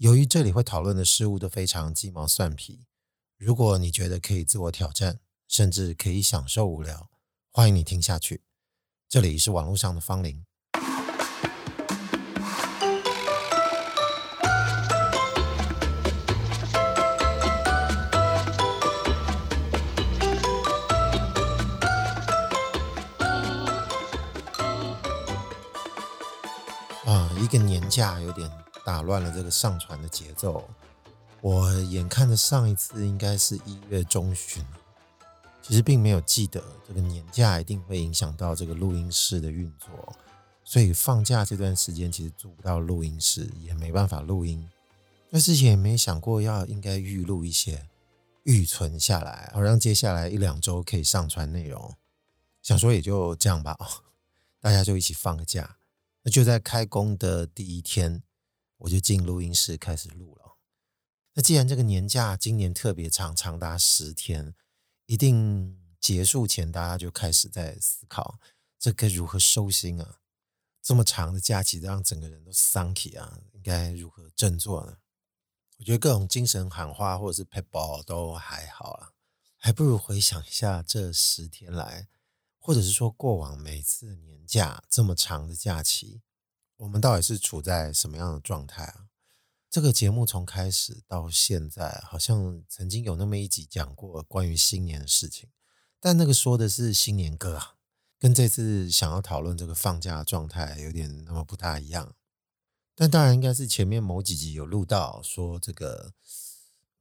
由于这里会讨论的事物都非常鸡毛蒜皮，如果你觉得可以自我挑战，甚至可以享受无聊，欢迎你听下去。这里是网络上的芳邻。啊，一个年假有点。打乱了这个上传的节奏。我眼看着上一次应该是一月中旬，其实并没有记得这个年假一定会影响到这个录音室的运作，所以放假这段时间其实住不到录音室，也没办法录音。那之前也没想过要应该预录一些，预存下来，好让接下来一两周可以上传内容。想说也就这样吧，大家就一起放个假。那就在开工的第一天。我就进录音室开始录了。那既然这个年假今年特别长，长达十天，一定结束前大家就开始在思考，这该如何收心啊？这么长的假期让整个人都丧气啊，应该如何振作呢？我觉得各种精神喊话或者是 pep ball 都还好了，还不如回想一下这十天来，或者是说过往每次年假这么长的假期。我们到底是处在什么样的状态啊？这个节目从开始到现在，好像曾经有那么一集讲过关于新年的事情，但那个说的是新年歌啊，跟这次想要讨论这个放假的状态有点那么不大一样。但当然应该是前面某几集有录到说这个，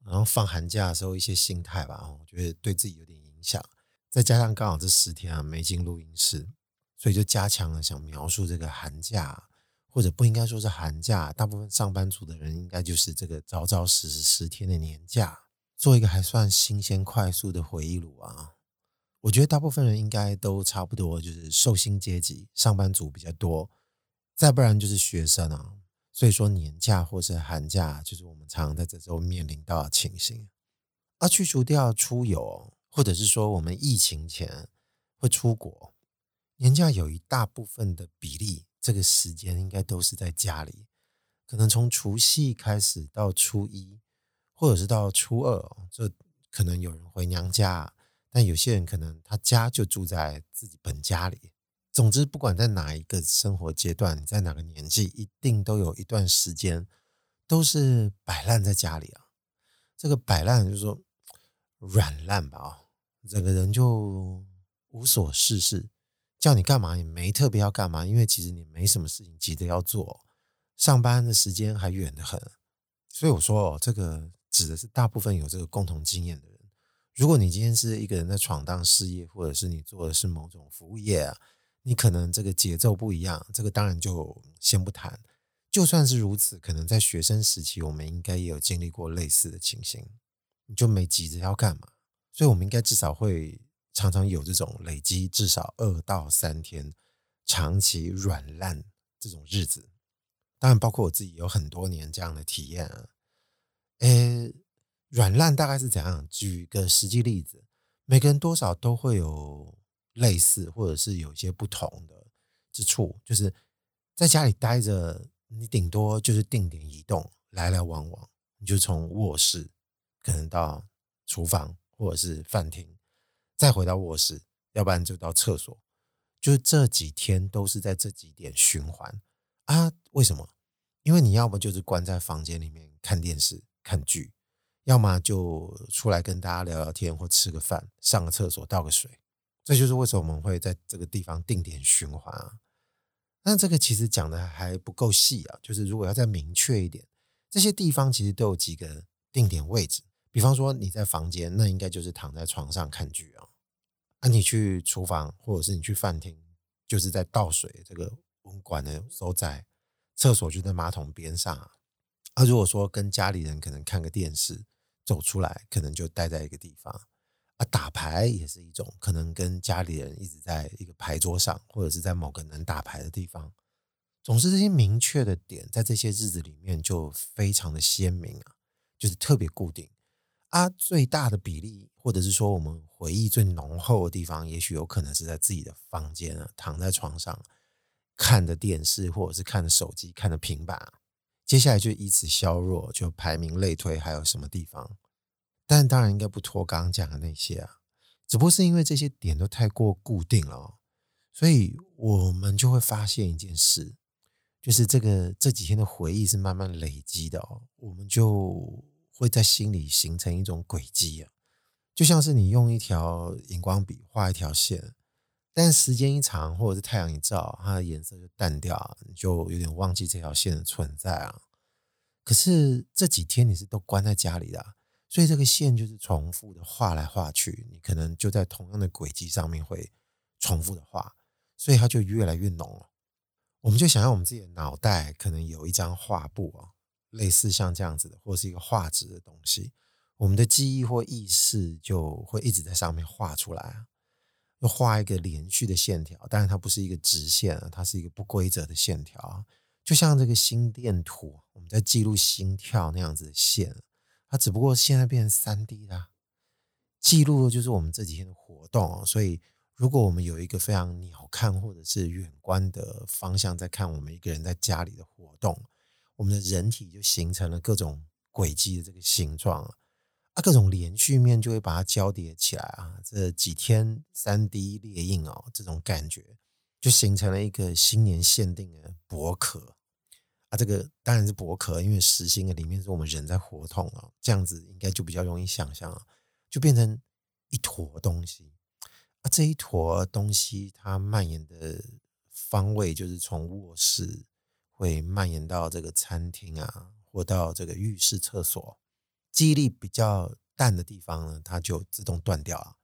然后放寒假的时候一些心态吧，我觉得对自己有点影响。再加上刚好这十天啊没进录音室，所以就加强了想描述这个寒假。或者不应该说是寒假，大部分上班族的人应该就是这个早早十十天的年假，做一个还算新鲜快速的回忆录啊。我觉得大部分人应该都差不多，就是受薪阶级，上班族比较多，再不然就是学生啊。所以说年假或是寒假，就是我们常在这时候面临到的情形。而去除掉出游，或者是说我们疫情前会出国，年假有一大部分的比例。这个时间应该都是在家里，可能从除夕开始到初一，或者是到初二，这可能有人回娘家，但有些人可能他家就住在自己本家里。总之，不管在哪一个生活阶段，在哪个年纪，一定都有一段时间都是摆烂在家里啊。这个摆烂就是说软烂吧，啊，整个人就无所事事。叫你干嘛也没特别要干嘛，因为其实你没什么事情急着要做，上班的时间还远得很。所以我说哦，这个指的是大部分有这个共同经验的人。如果你今天是一个人在闯荡事业，或者是你做的是某种服务业啊，你可能这个节奏不一样。这个当然就先不谈。就算是如此，可能在学生时期，我们应该也有经历过类似的情形，你就没急着要干嘛。所以我们应该至少会。常常有这种累积至少二到三天长期软烂这种日子，当然包括我自己有很多年这样的体验啊。诶，软烂大概是怎样？举个实际例子，每个人多少都会有类似或者是有一些不同的之处，就是在家里待着，你顶多就是定点移动，来来往往，你就从卧室可能到厨房或者是饭厅。再回到卧室，要不然就到厕所，就是这几天都是在这几点循环啊？为什么？因为你要么就是关在房间里面看电视、看剧，要么就出来跟大家聊聊天或吃个饭、上个厕所、倒个水。这就是为什么我们会在这个地方定点循环啊。但这个其实讲的还不够细啊，就是如果要再明确一点，这些地方其实都有几个定点位置。比方说你在房间，那应该就是躺在床上看剧啊。那、啊、你去厨房，或者是你去饭厅，就是在倒水这个温管的所在；厕所就在马桶边上啊。啊，如果说跟家里人可能看个电视，走出来可能就待在一个地方啊。打牌也是一种，可能跟家里人一直在一个牌桌上，或者是在某个能打牌的地方。总之，这些明确的点在这些日子里面就非常的鲜明啊，就是特别固定。啊，最大的比例，或者是说我们回忆最浓厚的地方，也许有可能是在自己的房间啊，躺在床上看的电视，或者是看的手机、看的平板。接下来就以此削弱，就排名类推还有什么地方？但当然应该不脱刚刚讲的那些啊，只不过是因为这些点都太过固定了，所以我们就会发现一件事，就是这个这几天的回忆是慢慢累积的哦，我们就会在心里形成一种轨迹啊，就像是你用一条荧光笔画一条线。但时间一长，或者是太阳一照，它的颜色就淡掉，你就有点忘记这条线的存在啊。可是这几天你是都关在家里的，所以这个线就是重复的画来画去，你可能就在同样的轨迹上面会重复的画，所以它就越来越浓了。我们就想要我们自己的脑袋可能有一张画布啊，类似像这样子的，或是一个画纸的东西，我们的记忆或意识就会一直在上面画出来啊。要画一个连续的线条，但是它不是一个直线啊，它是一个不规则的线条啊，就像这个心电图，我们在记录心跳那样子的线，它只不过现在变成三 D 的，记录的就是我们这几天的活动。所以，如果我们有一个非常鸟瞰或者是远观的方向在看我们一个人在家里的活动，我们的人体就形成了各种轨迹的这个形状。各种连续面就会把它交叠起来啊！这几天三 D 列印哦，这种感觉就形成了一个新年限定的薄壳啊！这个当然是薄壳，因为实心的里面是我们人在活动啊，这样子应该就比较容易想象啊，就变成一坨东西啊！这一坨东西它蔓延的方位就是从卧室会蔓延到这个餐厅啊，或到这个浴室厕所。记忆力比较淡的地方呢，它就自动断掉了。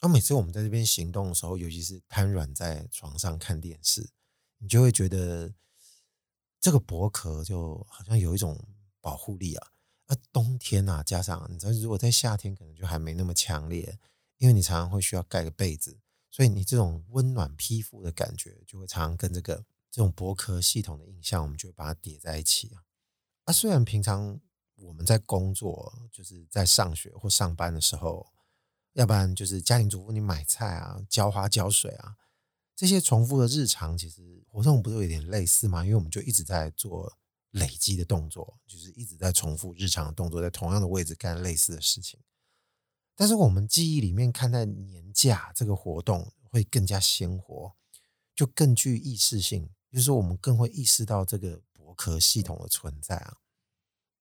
而每次我们在这边行动的时候，尤其是瘫软在床上看电视，你就会觉得这个薄壳就好像有一种保护力啊。那冬天啊，加上你知道，如果在夏天，可能就还没那么强烈，因为你常常会需要盖个被子，所以你这种温暖披肤的感觉，就会常常跟这个这种薄壳系统的印象，我们就把它叠在一起啊。啊，虽然平常。我们在工作，就是在上学或上班的时候，要不然就是家庭主妇，你买菜啊、浇花、浇水啊，这些重复的日常，其实活动不是有点类似吗？因为我们就一直在做累积的动作，就是一直在重复日常的动作，在同样的位置干类似的事情。但是我们记忆里面看待年假这个活动会更加鲜活，就更具意识性，就是我们更会意识到这个薄壳系统的存在啊。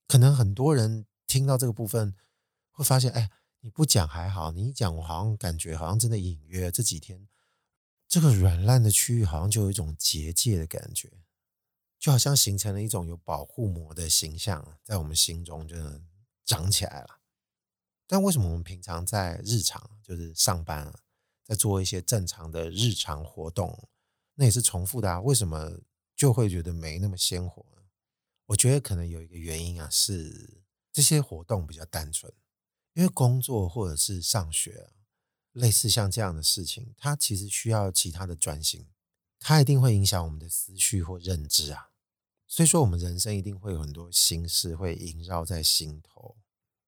可能很多人听到这个部分会发现，哎，你不讲还好，你一讲，我好像感觉好像真的隐约这几天这个软烂的区域好像就有一种结界的感觉，就好像形成了一种有保护膜的形象，在我们心中就长起来了。但为什么我们平常在日常就是上班啊，在做一些正常的日常活动，那也是重复的啊？为什么就会觉得没那么鲜活？我觉得可能有一个原因啊，是这些活动比较单纯，因为工作或者是上学，类似像这样的事情，它其实需要其他的专心，它一定会影响我们的思绪或认知啊。所以说，我们人生一定会有很多心事会萦绕在心头。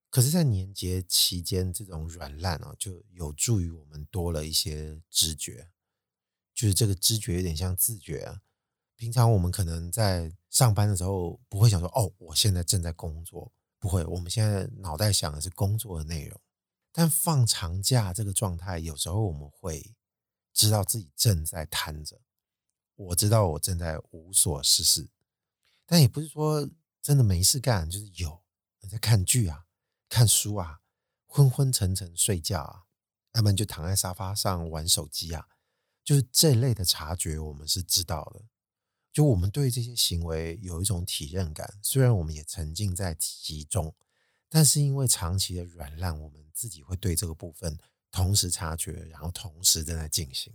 可是，在年节期间，这种软烂啊，就有助于我们多了一些知觉，就是这个知觉有点像自觉啊。平常我们可能在上班的时候不会想说哦，我现在正在工作，不会。我们现在脑袋想的是工作的内容。但放长假这个状态，有时候我们会知道自己正在瘫着，我知道我正在无所事事，但也不是说真的没事干，就是有在看剧啊、看书啊、昏昏沉沉睡觉啊，要不然就躺在沙发上玩手机啊，就是这类的察觉，我们是知道的。就我们对这些行为有一种体认感，虽然我们也沉浸在其中，但是因为长期的软烂，我们自己会对这个部分同时察觉，然后同时正在进行。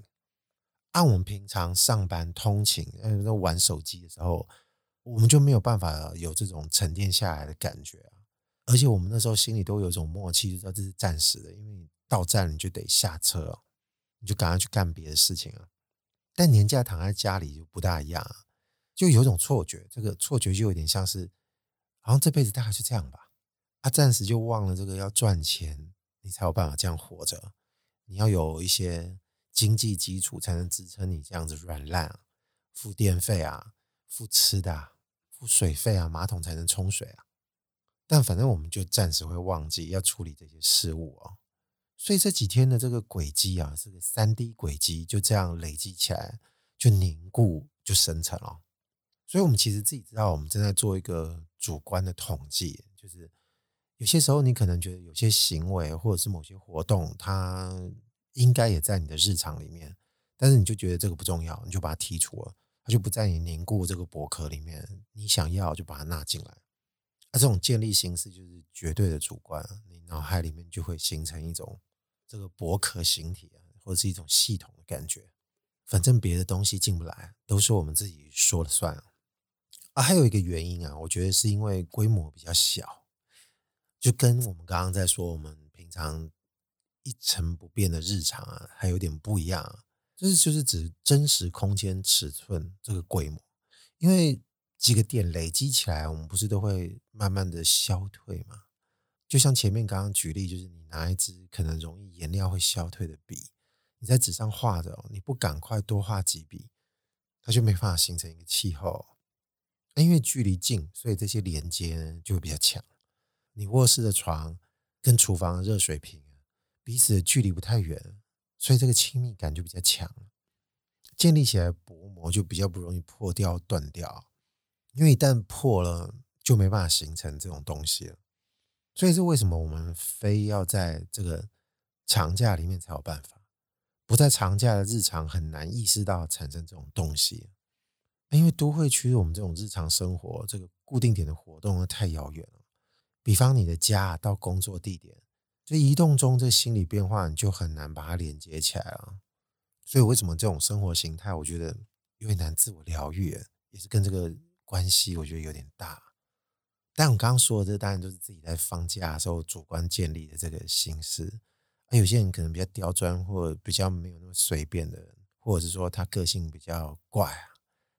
按我们平常上班通勤，呃，在玩手机的时候，我们就没有办法有这种沉淀下来的感觉啊。而且我们那时候心里都有一种默契，就知道这是暂时的，因为你到站你就得下车，你就赶快去干别的事情啊。但年假躺在家里就不大一样啊。就有一种错觉，这个错觉就有点像是，好像这辈子大概是这样吧。他暂时就忘了这个要赚钱，你才有办法这样活着。你要有一些经济基础，才能支撑你这样子软烂啊，付电费啊，付吃的啊，付水费啊，马桶才能冲水啊。但反正我们就暂时会忘记要处理这些事物哦。所以这几天的这个轨迹啊，这个三 D 轨迹就这样累积起来，就凝固，就生成了。所以我们其实自己知道，我们正在做一个主观的统计，就是有些时候你可能觉得有些行为或者是某些活动，它应该也在你的日常里面，但是你就觉得这个不重要，你就把它剔除了，它就不在你凝固这个薄壳里面。你想要就把它纳进来。那这种建立形式就是绝对的主观，你脑海里面就会形成一种这个薄壳形体啊，或者是一种系统的感觉。反正别的东西进不来，都是我们自己说了算啊。还有一个原因啊，我觉得是因为规模比较小，就跟我们刚刚在说我们平常一成不变的日常啊，还有点不一样啊。就是就是指真实空间尺寸这个规模，因为几个点累积起来，我们不是都会慢慢的消退吗？就像前面刚刚举例，就是你拿一支可能容易颜料会消退的笔。你在纸上画着，你不赶快多画几笔，它就没办法形成一个气候。因为距离近，所以这些连接就会比较强。你卧室的床跟厨房的热水瓶彼此的距离不太远，所以这个亲密感就比较强。建立起来薄膜就比较不容易破掉断掉，因为一旦破了，就没办法形成这种东西了。所以是为什么我们非要在这个长假里面才有办法？不在长假的日常很难意识到产生这种东西，因为都会区我们这种日常生活这个固定点的活动太遥远了。比方你的家到工作地点，这移动中这心理变化你就很难把它连接起来了。所以为什么这种生活形态，我觉得有点难自我疗愈，也是跟这个关系，我觉得有点大。但我刚刚说的，这当然都是自己在放假的时候主观建立的这个形式。有些人可能比较刁钻，或者比较没有那么随便的人，或者是说他个性比较怪啊，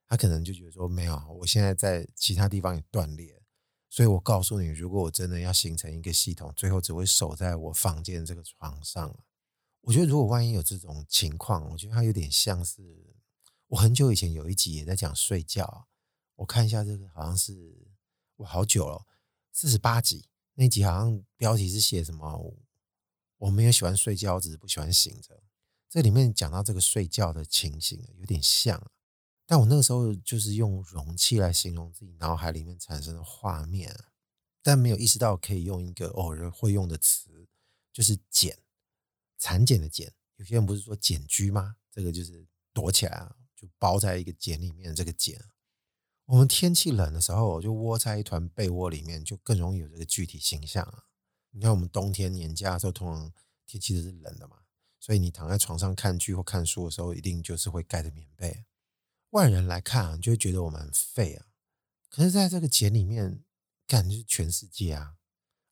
他可能就觉得说没有，我现在在其他地方也断裂，所以我告诉你，如果我真的要形成一个系统，最后只会守在我房间这个床上。我觉得如果万一有这种情况，我觉得它有点像是我很久以前有一集也在讲睡觉，我看一下这个好像是我好久了，四十八集那集好像标题是写什么？我没有喜欢睡觉，只是不喜欢醒着。这里面讲到这个睡觉的情形，有点像。但我那个时候就是用容器来形容自己脑海里面产生的画面，但没有意识到可以用一个偶尔会用的词，就是“茧”，蚕茧的“茧”。有些人不是说“茧居”吗？这个就是躲起来啊，就包在一个茧里面。这个“茧”，我们天气冷的时候，就窝在一团被窝里面，就更容易有这个具体形象啊。你看，我们冬天年假的时候，通常天气都是冷的嘛，所以你躺在床上看剧或看书的时候，一定就是会盖着棉被。外人来看啊，就会觉得我们很废啊。可是，在这个茧里面，感觉全世界啊。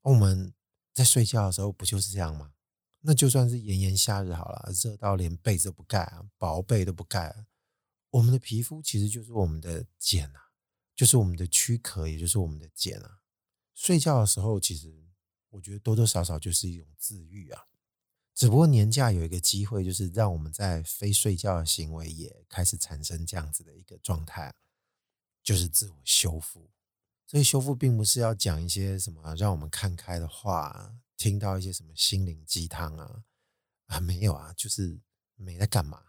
我们在睡觉的时候，不就是这样吗？那就算是炎炎夏日好了，热到连被子都不盖啊，薄被都不盖啊，我们的皮肤其实就是我们的茧啊，就是我们的躯壳，也就是我们的茧啊。睡觉的时候，其实。我觉得多多少少就是一种自愈啊，只不过年假有一个机会，就是让我们在非睡觉的行为也开始产生这样子的一个状态，就是自我修复。所以修复并不是要讲一些什么让我们看开的话，听到一些什么心灵鸡汤啊啊，没有啊，就是没在干嘛。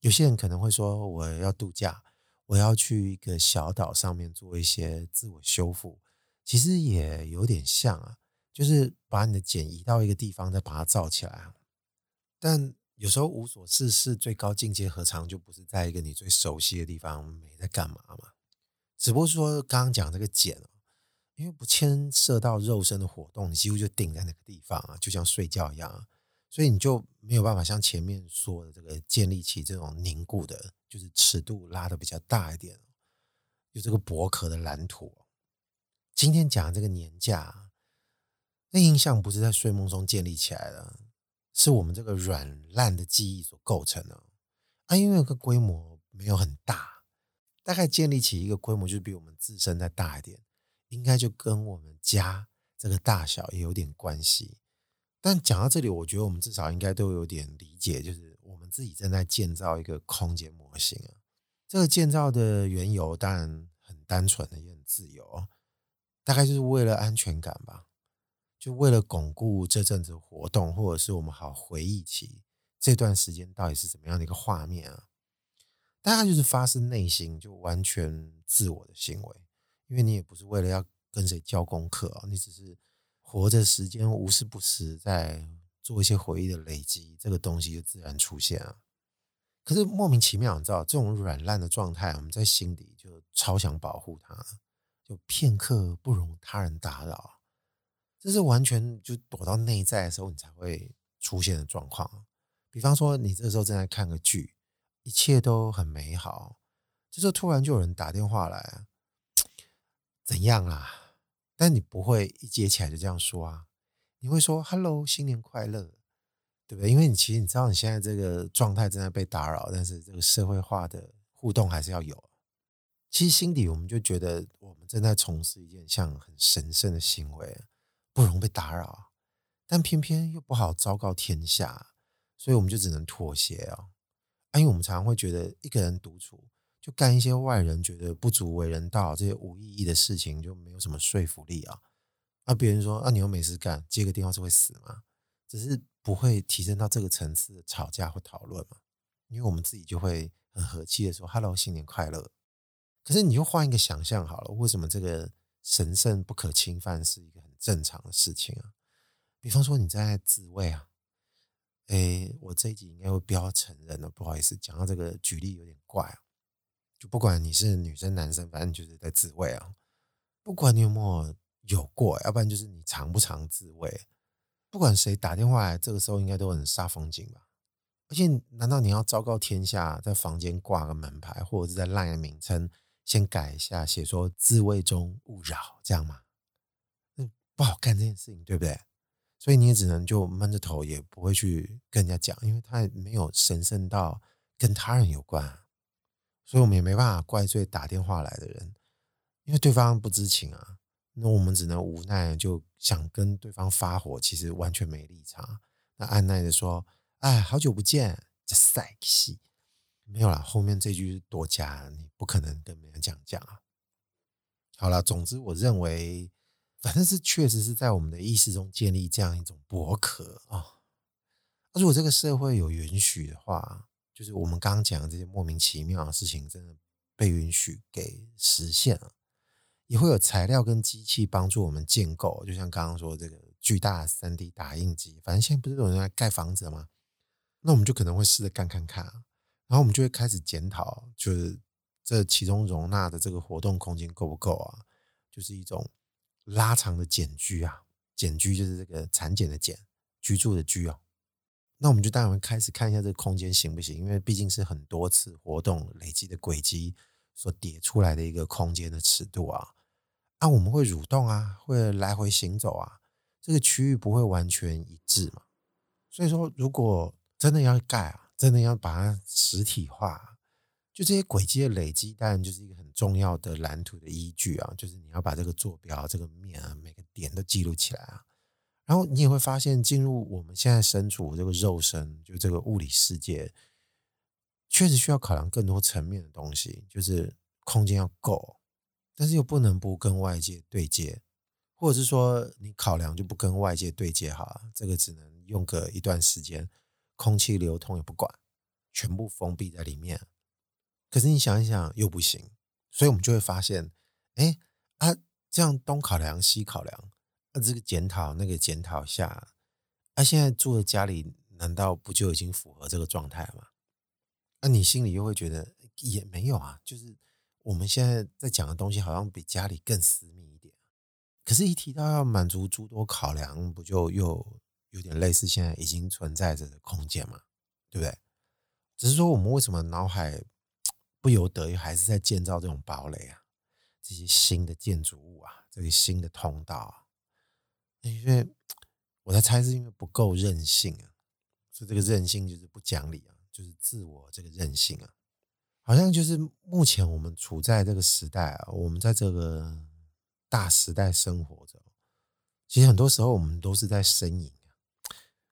有些人可能会说，我要度假，我要去一个小岛上面做一些自我修复，其实也有点像啊。就是把你的茧移到一个地方，再把它罩起来。但有时候无所事事最高境界，何尝就不是在一个你最熟悉的地方没在干嘛嘛？只不过说刚刚讲这个茧哦，因为不牵涉到肉身的活动，你几乎就定在那个地方啊，就像睡觉一样，啊所以你就没有办法像前面说的这个建立起这种凝固的，就是尺度拉得比较大一点，有这个薄壳的蓝图。今天讲这个年假。那印象不是在睡梦中建立起来的，是我们这个软烂的记忆所构成的。啊，因为有个规模没有很大，大概建立起一个规模，就是比我们自身再大一点，应该就跟我们家这个大小也有点关系。但讲到这里，我觉得我们至少应该都有点理解，就是我们自己正在建造一个空间模型啊。这个建造的缘由当然很单纯的，也很自由，大概就是为了安全感吧，就为了巩固这阵子活动，或者是我们好回忆起这段时间到底是怎么样的一个画面啊。大概就是发自内心，就完全自我的行为，因为你也不是为了要跟谁交功课啊，你只是活着时间无时不时在做一些回忆的累积，这个东西就自然出现啊。可是莫名其妙，你知道这种软烂的状态，我们在心底就超想保护它，就片刻不容他人打扰，这是完全就躲到内在的时候你才会出现的状况。比方说，你这时候正在看个剧。一切都很美好，这时候突然就有人打电话来，怎样啊？但你不会一接起来就这样说啊，你会说 “Hello，新年快乐”，对不对？因为你其实你知道你现在这个状态正在被打扰，但是这个社会化的互动还是要有。其实心底我们就觉得我们正在从事一件像很神圣的行为，不容被打扰，但偏偏又不好昭告天下，所以我们就只能妥协哦啊。因为我们常常会觉得一个人独处，就干一些外人觉得不足为人道这些无意义的事情，就没有什么说服力啊。那别人说，啊，你又没事干，接个电话是会死吗？只是不会提升到这个层次吵架或讨论嘛。因为我们自己就会很和气的说，Hello，新年快乐。可是你就换一个想象好了，为什么这个神圣不可侵犯是一个正常的事情啊？比方说你在自慰啊。哎、欸，我这一集应该会不要承认了，不好意思，讲到这个举例有点怪啊。就不管你是女生男生，反正就是在自慰啊。不管你有没有有过，要不然就是你常不常自慰。不管谁打电话来，这个时候应该都很煞风景吧？而且，难道你要昭告天下，在房间挂个门牌，或者是在 LINE 的名称先改一下，写说自慰中勿扰，这样吗？不好干这件事情，对不对？所以你也只能就闷着头，也不会去跟人家讲，因为他也没有神圣到跟他人有关，所以我们也没办法怪罪打电话来的人，因为对方不知情啊。那我们只能无奈就想跟对方发火，其实完全没立场。那按耐的说：“哎，好久不见，这赛戏没有啦。”后面这句是多加，你不可能跟别人讲讲啊。好了，总之我认为。反正是确实是在我们的意识中建立这样一种薄壳啊。如果这个社会有允许的话，就是我们刚刚讲的这些莫名其妙的事情真的被允许给实现了，也会有材料跟机器帮助我们建构。就像刚刚说这个巨大的 3D 打印机，反正现在不是有人来盖房子吗？那我们就可能会试着干看看，然后我们就会开始检讨，就是这其中容纳的这个活动空间够不够啊？就是一种。拉长的茧居啊，茧居就是这个产检的检，居住的居哦。那我们就当然开始看一下这个空间行不行，因为毕竟是很多次活动累积的轨迹所叠出来的一个空间的尺度啊。啊，我们会蠕动啊，会来回行走啊，这个区域不会完全一致嘛。所以说，如果真的要盖啊，真的要把它实体化。就这些轨迹的累积，当然就是一个很重要的蓝图的依据啊。就是你要把这个坐标、这个面啊，每个点都记录起来啊。然后你也会发现，进入我们现在身处这个肉身，就这个物理世界，确实需要考量更多层面的东西。就是空间要够，但是又不能不跟外界对接，或者是说你考量就不跟外界对接哈，这个只能用个一段时间，空气流通也不管，全部封闭在里面。可是你想一想又不行，所以我们就会发现，哎啊，这样东考量西考量，啊这个检讨那个检讨下，啊现在住的家里难道不就已经符合这个状态了吗？那你心里又会觉得也没有啊，就是我们现在在讲的东西好像比家里更私密一点。可是，一提到要满足诸多考量，不就又有点类似现在已经存在着的空间嘛？对不对？只是说我们为什么脑海？不由得还是在建造这种堡垒啊，这些新的建筑物啊，这些新的通道啊，因为我在猜是因为不够任性啊，所以这个任性就是不讲理啊，就是自我这个任性啊，好像就是目前我们处在这个时代啊，我们在这个大时代生活着，其实很多时候我们都是在呻吟啊，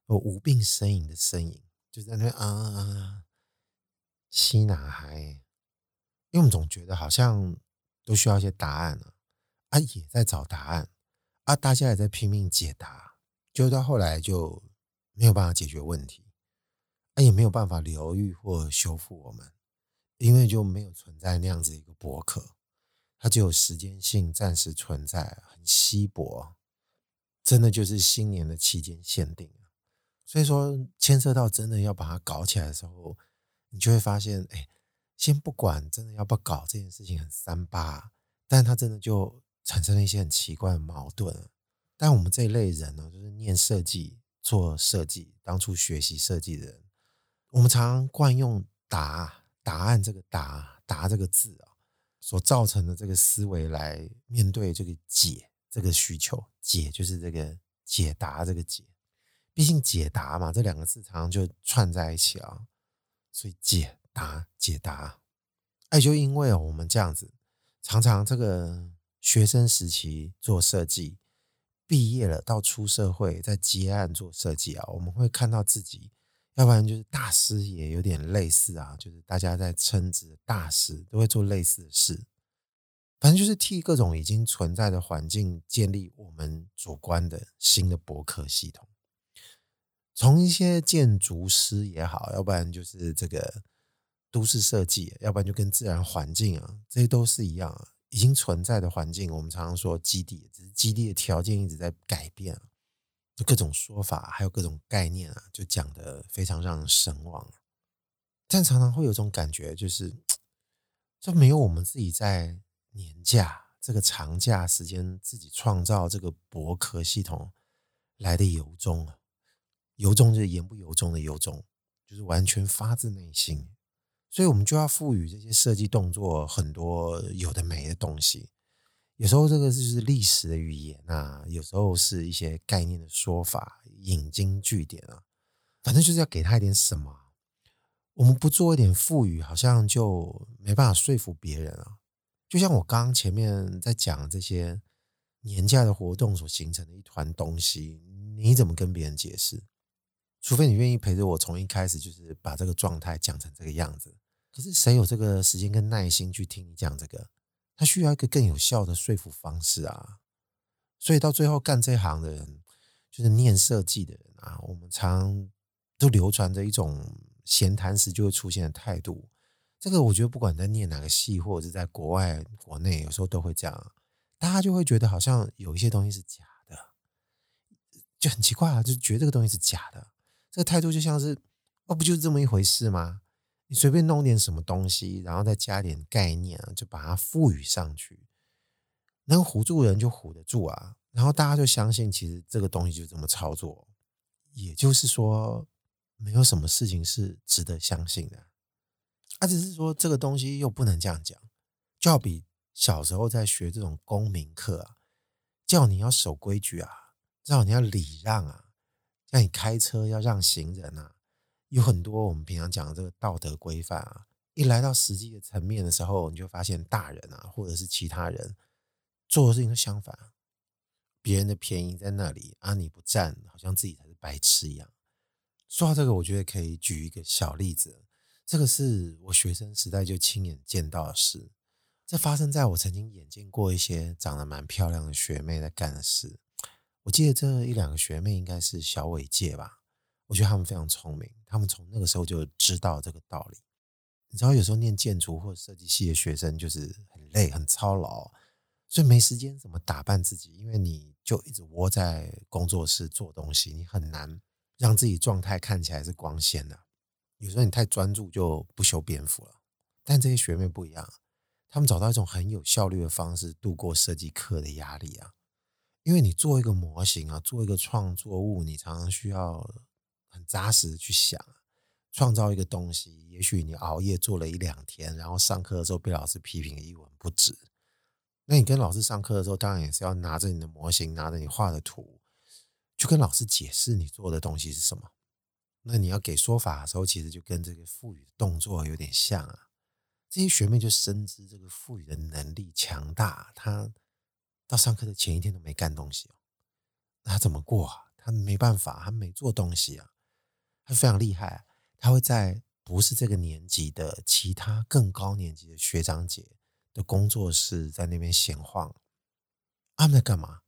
无病呻吟的呻吟，就在那啊啊啊，吸哪嗨。因为我们总觉得好像都需要一些答案了，啊，也在找答案，啊，大家也在拼命解答，就到后来就没有办法解决问题，啊，也没有办法疗愈或修复我们，因为就没有存在那样子一个博客，它只有时间性暂时存在，很稀薄，真的就是新年的期间限定。所以说，牵涉到真的要把它搞起来的时候，你就会发现，哎，先不管真的要不要搞这件事情很三八，但它真的就产生了一些很奇怪的矛盾。但我们这一类人呢，就是念设计、做设计、当初学习设计的人，我们常常惯用“答”答案这个“答”答这个字啊，所造成的这个思维来面对这个解这个需求，解就是这个解答这个解。毕竟解答嘛，这两个字常常就串在一起啊，所以解答解答，哎，就因为我们这样子，常常这个学生时期做设计，毕业了到出社会在接案做设计啊，我们会看到自己，要不然就是大师也有点类似啊，就是大家在称职大师都会做类似的事，反正就是替各种已经存在的环境建立我们主观的新的博客系统。从一些建筑师也好，要不然就是这个都市设计，要不然就跟自然环境啊，这些都是一样啊。已经存在的环境，我们常常说基地，只是基地的条件一直在改变，就各种说法，还有各种概念啊，就讲得非常让人神往。但常常会有种感觉，就是就没有我们自己在年假这个长假时间自己创造这个博客系统来的由衷啊。由衷就是言不由衷的由衷，就是完全发自内心，所以我们就要赋予这些设计动作很多有的没的东西。有时候这个就是历史的语言啊，有时候是一些概念的说法，引经据典啊，反正就是要给他一点什么。我们不做一点赋予，好像就没办法说服别人啊。就像我刚刚前面在讲这些年假的活动所形成的一团东西，你怎么跟别人解释？除非你愿意陪着我从一开始就是把这个状态讲成这个样子，可是谁有这个时间跟耐心去听你讲这个？他需要一个更有效的说服方式啊！所以到最后干这行的人，就是念设计的人啊，我们常都流传着一种闲谈时就会出现的态度。这个我觉得不管在念哪个系，或者是在国外、国内，有时候都会这样，大家就会觉得好像有一些东西是假的，就很奇怪啊，就觉得这个东西是假的。这个态度就像是，哦，不就是这么一回事吗？你随便弄点什么东西，然后再加点概念啊，就把它赋予上去，能唬住人就唬得住啊。然后大家就相信，其实这个东西就这么操作。也就是说，没有什么事情是值得相信的。啊，只是说这个东西又不能这样讲，就好比小时候在学这种公民课啊，叫你要守规矩啊，叫你要礼让啊。叫你开车要让行人啊，有很多我们平常讲的这个道德规范啊，一来到实际的层面的时候，你就发现大人啊，或者是其他人做的事情都相反，别人的便宜在那里啊，你不占，好像自己才是白痴一样。说到这个，我觉得可以举一个小例子，这个是我学生时代就亲眼见到的事，这发生在我曾经眼见过一些长得蛮漂亮的学妹在干的事。我记得这一两个学妹应该是小尾届吧，我觉得他们非常聪明，他们从那个时候就知道这个道理。你知道，有时候念建筑或设计系的学生就是很累、很操劳，所以没时间怎么打扮自己，因为你就一直窝在工作室做东西，你很难让自己状态看起来是光鲜的。有时候你太专注就不修边幅了。但这些学妹不一样，他们找到一种很有效率的方式度过设计课的压力啊。因为你做一个模型啊，做一个创作物，你常常需要很扎实的去想，创造一个东西。也许你熬夜做了一两天，然后上课的时候被老师批评一文不值。那你跟老师上课的时候，当然也是要拿着你的模型，拿着你画的图，去跟老师解释你做的东西是什么。那你要给说法的时候，其实就跟这个赋予动作有点像啊。这些学妹就深知这个赋予的能力强大，她。到上课的前一天都没干东西哦，那他怎么过啊？他没办法，他没做东西啊。他非常厉害，他会在不是这个年级的其他更高年级的学长姐的工作室在那边闲晃，他们在干嘛？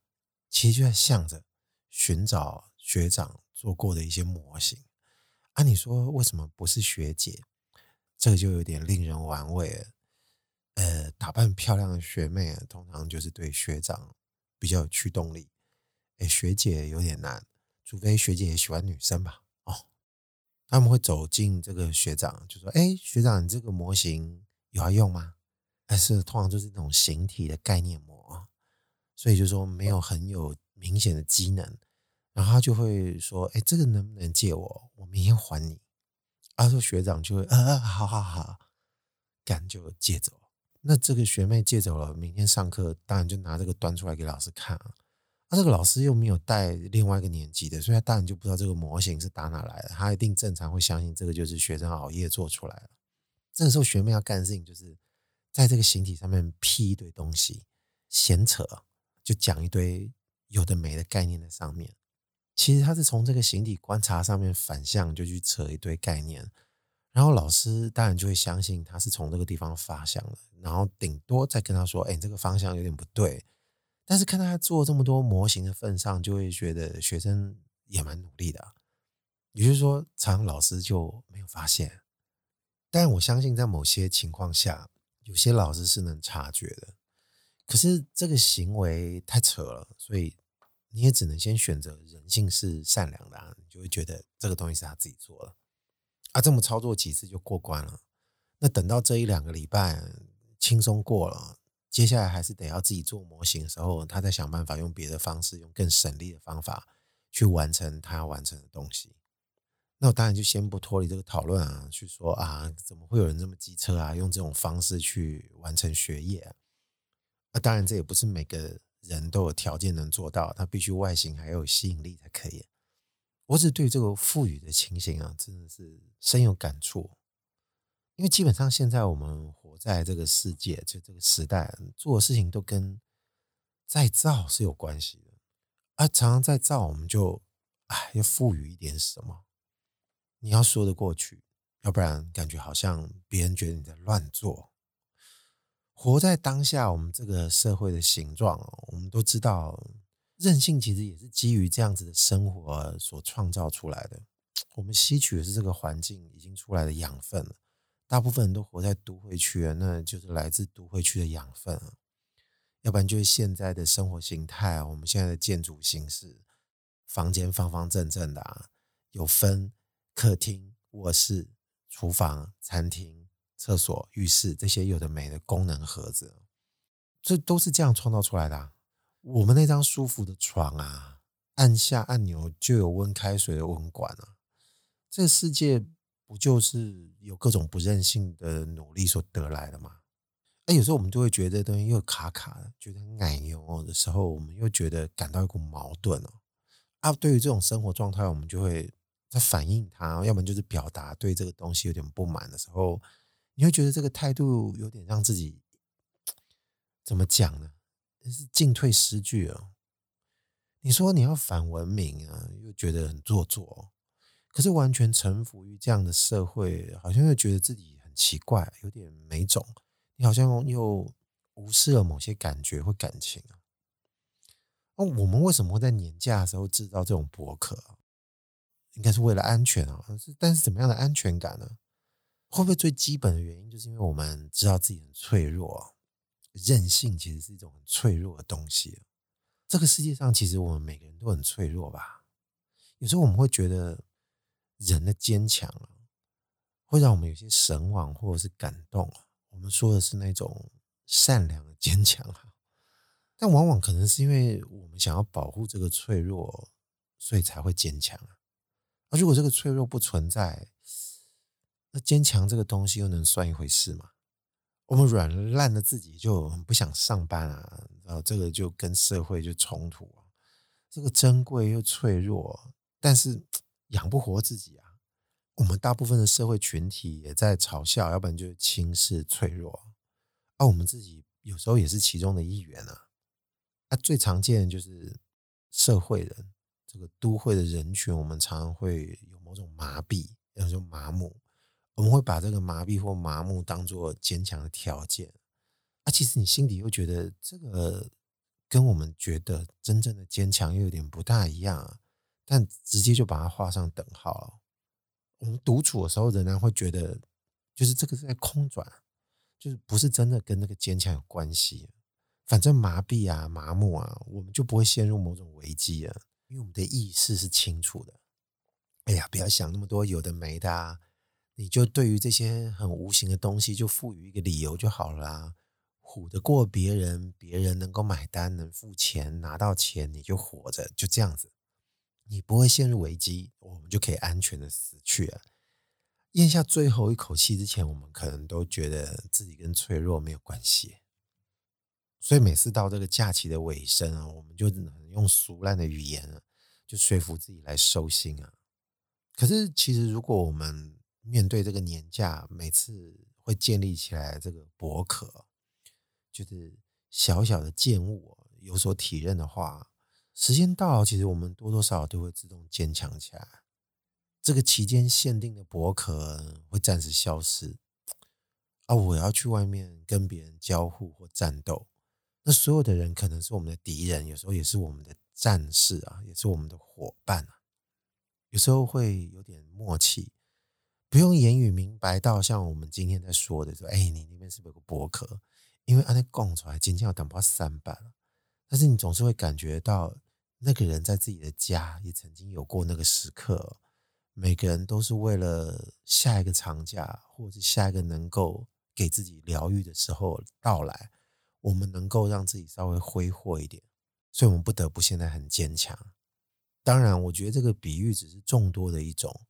其实就在想着寻找学长做过的一些模型。啊，你说为什么不是学姐？这个就有点令人玩味了。呃，打扮漂亮的学妹通常就是对学长比较有驱动力。哎，学姐有点难，除非学姐也喜欢女生吧？哦，他们会走进这个学长，就说：“哎，学长，你这个模型有要用吗？”但是通常就是那种形体的概念模，所以就说没有很有明显的机能。然后他就会说：“哎，这个能不能借我？我明天还你。”他说学长就会：“啊，好好好，干就借走。”那这个学妹借走了，明天上课当然就拿这个端出来给老师看啊。那这个老师又没有带另外一个年级的，所以他当然就不知道这个模型是打哪来的。他一定正常会相信这个就是学生熬夜做出来的。这个时候学妹要干的事情就是在这个形体上面辟一堆东西，闲扯，就讲一堆有的没的概念在上面。其实他是从这个形体观察上面反向就去扯一堆概念，然后老师当然就会相信他是从这个地方发想的，然后顶多再跟他说：“哎，这个方向有点不对。”但是看到他做这么多模型的份上，就会觉得学生也蛮努力的。也就是说，常老师就没有发现。但我相信，在某些情况下，有些老师是能察觉的。可是这个行为太扯了，所以你也只能先选择人性是善良的啊，你就会觉得这个东西是他自己做的啊。这么操作几次就过关了。那等到这一两个礼拜轻松过了。接下来还是得要自己做模型的时候，他再想办法用别的方式，用更省力的方法去完成他要完成的东西。那我当然就先不脱离这个讨论啊，去说啊，怎么会有人这么机车啊，用这种方式去完成学业啊？那当然这也不是每个人都有条件能做到，他必须外形还有吸引力才可以。我只对这个赋予的情形啊，真的是深有感触。因为基本上现在我们活在这个世界，就这个时代，做的事情都跟再造是有关系的。啊，常常再造，我们就哎要赋予一点什么，你要说得过去，要不然感觉好像别人觉得你在乱做。活在当下，我们这个社会的形状，我们都知道，任性其实也是基于这样子的生活所创造出来的。我们吸取的是这个环境已经出来的养分。大部分人都活在都会区，那就是来自都会区的养分，要不然就是现在的生活形态，我们现在的建筑形式，房间方方正正的，有分客厅、卧室、厨房、餐厅、厕所、浴室这些有的没的功能盒子，这都是这样创造出来的。我们那张舒服的床啊，按下按钮就有温开水的温管啊，这个世界。不就是有各种不任性的努力所得来的吗？哎，有时候我们就会觉得这东西又卡卡的，觉得很奶油的时候，我们又觉得感到一股矛盾哦。啊，对于这种生活状态，我们就会在反映它，要么就是表达对这个东西有点不满的时候，你会觉得这个态度有点让自己怎么讲呢？是进退失据哦。你说你要反文明啊，又觉得很做作。可是完全臣服于这样的社会，好像又觉得自己很奇怪，有点没种。你好像又无视了某些感觉或感情啊。那我们为什么会在年假的时候制造这种博客？应该是为了安全啊。但是怎么样的安全感呢？会不会最基本的原因就是因为我们知道自己很脆弱？韧性其实是一种很脆弱的东西。这个世界上其实我们每个人都很脆弱吧？有时候我们会觉得。人的坚强啊，会让我们有些神往或者是感动啊。我们说的是那种善良的坚强啊，但往往可能是因为我们想要保护这个脆弱，所以才会坚强啊。而如果这个脆弱不存在，那坚强这个东西又能算一回事吗？我们软烂的自己就很不想上班啊，然后这个就跟社会就冲突啊。这个珍贵又脆弱，但是。养不活自己啊！我们大部分的社会群体也在嘲笑，要不然就是轻视脆弱。而我们自己有时候也是其中的一员啊。那最常见的就是社会人，这个都会的人群，我们常常会有某种麻痹，有种麻木。我们会把这个麻痹或麻木当做坚强的条件。啊，其实你心里又觉得这个跟我们觉得真正的坚强又有点不大一样啊，但直接就把它画上等号了。我们独处的时候仍然会觉得，就是这个是在空转，就是不是真的跟那个坚强有关系。反正麻痹啊、麻木啊，我们就不会陷入某种危机啊，因为我们的意识是清楚的。哎呀，不要想那么多有的没的啊，你就对于这些很无形的东西就赋予一个理由就好了啊。唬得过别人，别人能够买单、能付钱、拿到钱，你就活着，就这样子，你不会陷入危机，我们就可以安全的死去了。咽下最后一口气之前，我们可能都觉得自己跟脆弱没有关系。所以每次到这个假期的尾声啊，我们就只能用俗烂的语言啊，就说服自己来收心啊。可是其实如果我们面对这个年假，每次会建立起来这个薄壳，就是小小的见物有所体认的话，时间到，其实我们多多少少都会自动坚强起来。这个期间限定的薄壳会暂时消失啊！我要去外面跟别人交互或战斗。那所有的人可能是我们的敌人，有时候也是我们的战士啊，也是我们的伙伴啊。有时候会有点默契，不用言语明白到像我们今天在说的说，哎，你那边是不是有个薄壳？因为按那供出来，今天要等不到三百了。但是你总是会感觉到，那个人在自己的家也曾经有过那个时刻。每个人都是为了下一个长假，或者是下一个能够给自己疗愈的时候到来。我们能够让自己稍微挥霍一点，所以我们不得不现在很坚强。当然，我觉得这个比喻只是众多的一种。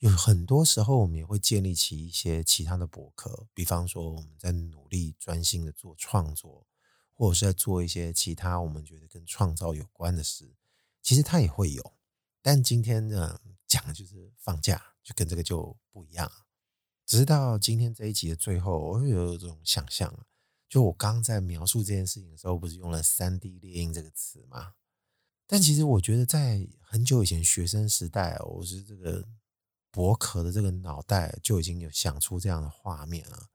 有很多时候，我们也会建立起一些其他的博客，比方说我们在努力专心的做创作，或者是在做一些其他我们觉得跟创造有关的事。其实它也会有，但今天呢，讲的就是放假，就跟这个就不一样。直到今天这一集的最后，我会有一种想象。就我刚在描述这件事情的时候，不是用了三 D 列印这个词吗？但其实我觉得，在很久以前学生时代，我是这个博壳的这个脑袋就已经有想出这样的画面了。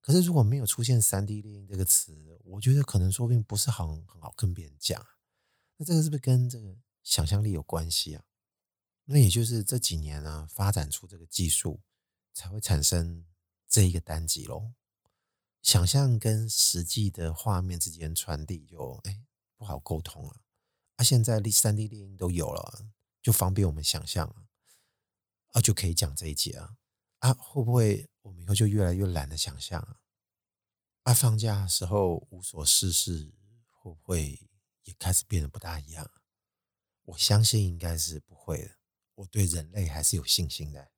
可是如果没有出现三 D 列印这个词，我觉得可能说不定不是很很好跟别人讲。那这个是不是跟这个想象力有关系啊？那也就是这几年呢，发展出这个技术，才会产生这一个单集喽。想象跟实际的画面之间传递就哎不好沟通了啊！现在三 D 列印都有了，就方便我们想象啊，就可以讲这一集啊啊！会不会我们以后就越来越懒得想象啊？啊，放假的时候无所事事，会不会也开始变得不大一样？我相信应该是不会的。我对人类还是有信心的，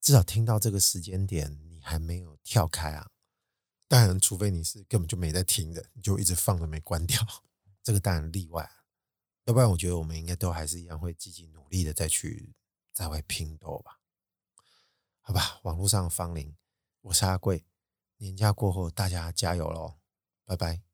至少听到这个时间点，你还没有跳开啊。当然，除非你是根本就没在听的，你就一直放着没关掉，这个当然例外。要不然，我觉得我们应该都还是一样会积极努力的再去在外拼斗吧。好吧，网络上芳龄，我是阿贵。年假过后，大家加油喽！拜拜。